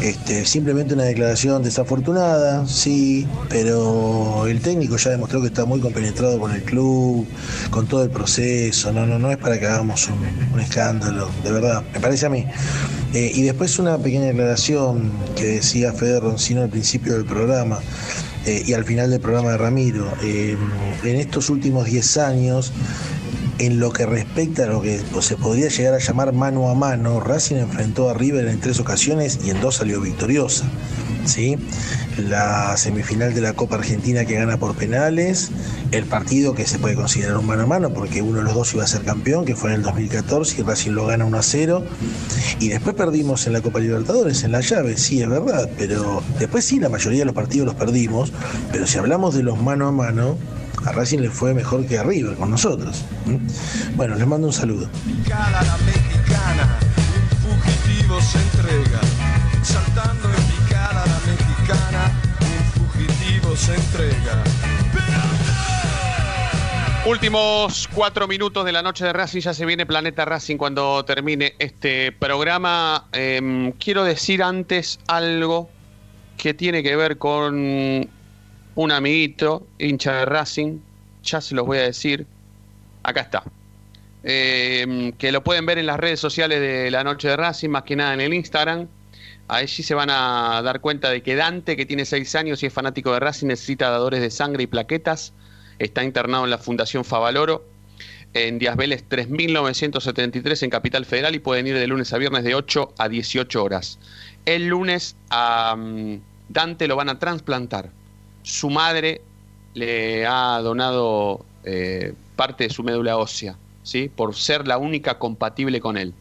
Y: Este, simplemente una declaración desafortunada, sí, pero el técnico ya demostró que está muy compenetrado con el club, con todo el proceso, no, no, no es para que hagamos un, escándalo, de verdad, me parece a mí. Eh, y después una pequeña declaración que decía Fede Roncino al principio del programa eh, y al final del programa de Ramiro. Eh, en estos últimos 10 años, en lo que respecta a lo que se podría llegar a llamar mano a mano, Racing enfrentó a River en tres ocasiones y en dos salió victoriosa. ¿sí? La semifinal de la Copa Argentina que gana por penales, el partido que se puede considerar un mano a mano porque uno de los dos iba a ser campeón, que fue en el 2014 y Racing lo gana 1 a 0. Y después perdimos en la Copa Libertadores, en la llave, sí, es verdad, pero después sí, la mayoría de los partidos los perdimos, pero si hablamos de los mano a mano, a Racing le fue mejor que a River con nosotros. Bueno, les mando un saludo.
B: Picada la mexicana, un fugitivo se entrega. Saltando en picada la mexicana, un fugitivo se entrega.
D: Últimos cuatro minutos de la noche de Racing, ya se viene Planeta Racing cuando termine este programa. Em, quiero decir antes algo que tiene que ver con un amiguito, hincha de Racing, ya se los voy a decir. Acá está. Em, que lo pueden ver en las redes sociales de la noche de Racing, más que nada en el Instagram. Sí se van a dar cuenta de que Dante, que tiene seis años y es fanático de Racing, necesita dadores de sangre y plaquetas. Está internado en la Fundación Favaloro, en Díaz Vélez 3973 en Capital Federal y pueden ir de lunes a viernes de 8 a 18 horas. El lunes a Dante lo van a trasplantar. Su madre le ha donado eh, parte de su médula ósea, ¿sí? por ser la única compatible con él.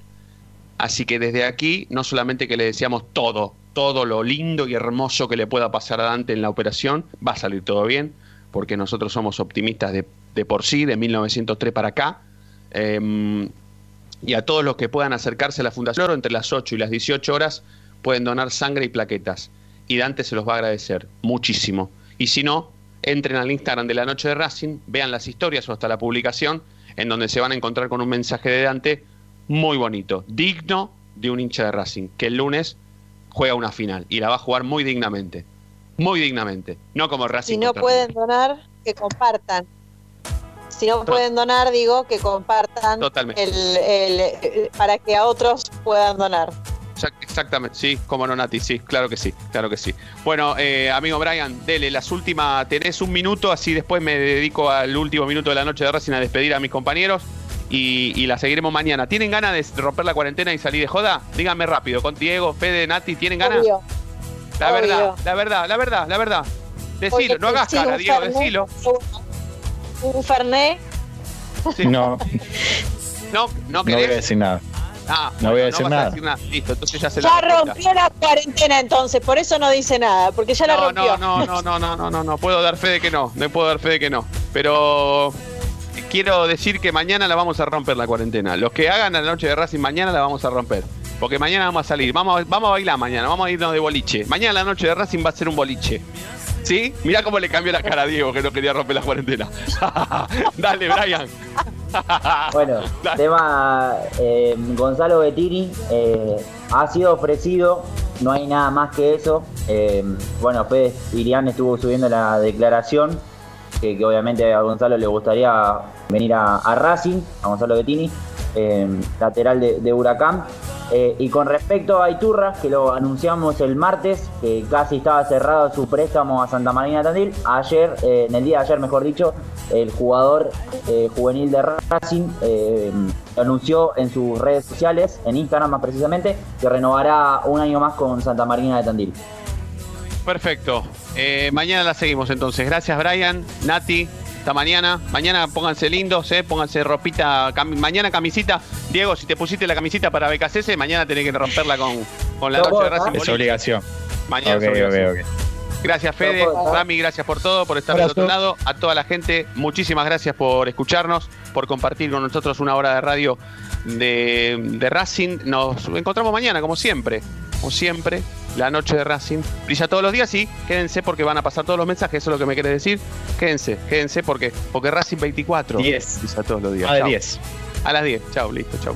D: Así que desde aquí, no solamente que le deseamos todo, todo lo lindo y hermoso que le pueda pasar a Dante en la operación, va a salir todo bien, porque nosotros somos optimistas de, de por sí, de 1903 para acá. Eh, y a todos los que puedan acercarse a la Fundación Oro entre las 8 y las 18 horas pueden donar sangre y plaquetas. Y Dante se los va a agradecer muchísimo. Y si no, entren al Instagram de la Noche de Racing, vean las historias o hasta la publicación, en donde se van a encontrar con un mensaje de Dante muy bonito, digno de un hincha de Racing, que el lunes juega una final y la va a jugar muy dignamente. Muy dignamente. No como Racing.
E: Si no pueden donar, que compartan. Si no pueden donar, digo que compartan
D: Totalmente.
E: el- el- el- para que a otros puedan donar.
D: Exact- Exactamente, sí, como no, Nati, sí, claro que sí, claro que sí. Bueno, eh, amigo Brian, dele las últimas, tenés un minuto, así después me dedico al último minuto de la noche de Racing a despedir a mis compañeros y, y la seguiremos mañana. ¿Tienen ganas de romper la cuarentena y salir de joda? Díganme rápido, con Diego, Fede, Nati, ¿tienen ganas?
E: Obvio.
D: La
E: Obvio.
D: verdad, la verdad, la verdad, la verdad. Decilo, no hagas cara,
E: un
D: Diego,
E: Fernet,
D: decilo.
E: Un Fernet.
F: No,
D: No, no
F: no voy a
D: querés.
F: decir nada.
D: Ah,
F: no voy a decir
D: vas
F: nada.
D: Listo, entonces ya se la
E: Ya
D: respuesta.
E: rompió la cuarentena entonces, por eso no dice nada, porque ya la
D: No,
E: rompió.
D: no, no, no, no, no, no, no, puedo dar fe de que no, no puedo dar fe de que no. Pero quiero decir que mañana la vamos a romper la cuarentena. Los que hagan la noche de Racing mañana la vamos a romper. Porque mañana vamos a salir, vamos a, vamos a bailar mañana, vamos a irnos de boliche. Mañana la noche de Racing va a ser un boliche. ¿Sí? Mirá cómo le cambió la cara a Diego que no quería romper la cuarentena. Dale, Brian.
Q: Bueno, tema eh, Gonzalo Bettini eh, ha sido ofrecido, no hay nada más que eso. Eh, bueno, Fede Irián estuvo subiendo la declaración que, que obviamente a Gonzalo le gustaría venir a, a Racing, a Gonzalo Bettini, lateral de, de Huracán. Eh, y con respecto a Iturra, que lo anunciamos el martes, que casi estaba cerrado su préstamo a Santa Marina Tandil, ayer, eh, en el día de ayer mejor dicho, el jugador eh, juvenil de Racing anunció en sus redes sociales, en Instagram más precisamente, que renovará un año más con Santa Marina de Tandil.
D: Perfecto. Mañana la seguimos entonces. Gracias, Brian, Nati. Hasta mañana. Mañana pónganse lindos, pónganse ropita. mañana camisita. Diego, si te pusiste la camisita para BKCS, mañana tenés que romperla con, con la
F: No,
D: noche de Racing.
F: ¿no? Es obligación.
D: Mañana
F: Ok,
D: es obligación.
F: ok, ok.
D: Gracias, Fede. Rami, gracias por todo, por estar del otro lado. A toda la gente, muchísimas gracias por escucharnos, por compartir con nosotros una hora de radio de, de Racing. Nos encontramos mañana, como siempre. Como siempre, la noche de Racing. Brilla todos los días y quédense porque van a pasar todos los mensajes. Eso es lo que me quiere decir. Quédense, quédense porque, porque Racing 24.
F: 10.
D: Brilla todos los días.
F: A las
D: Chau.
F: 10.
D: A las 10. Chao, listo, chao.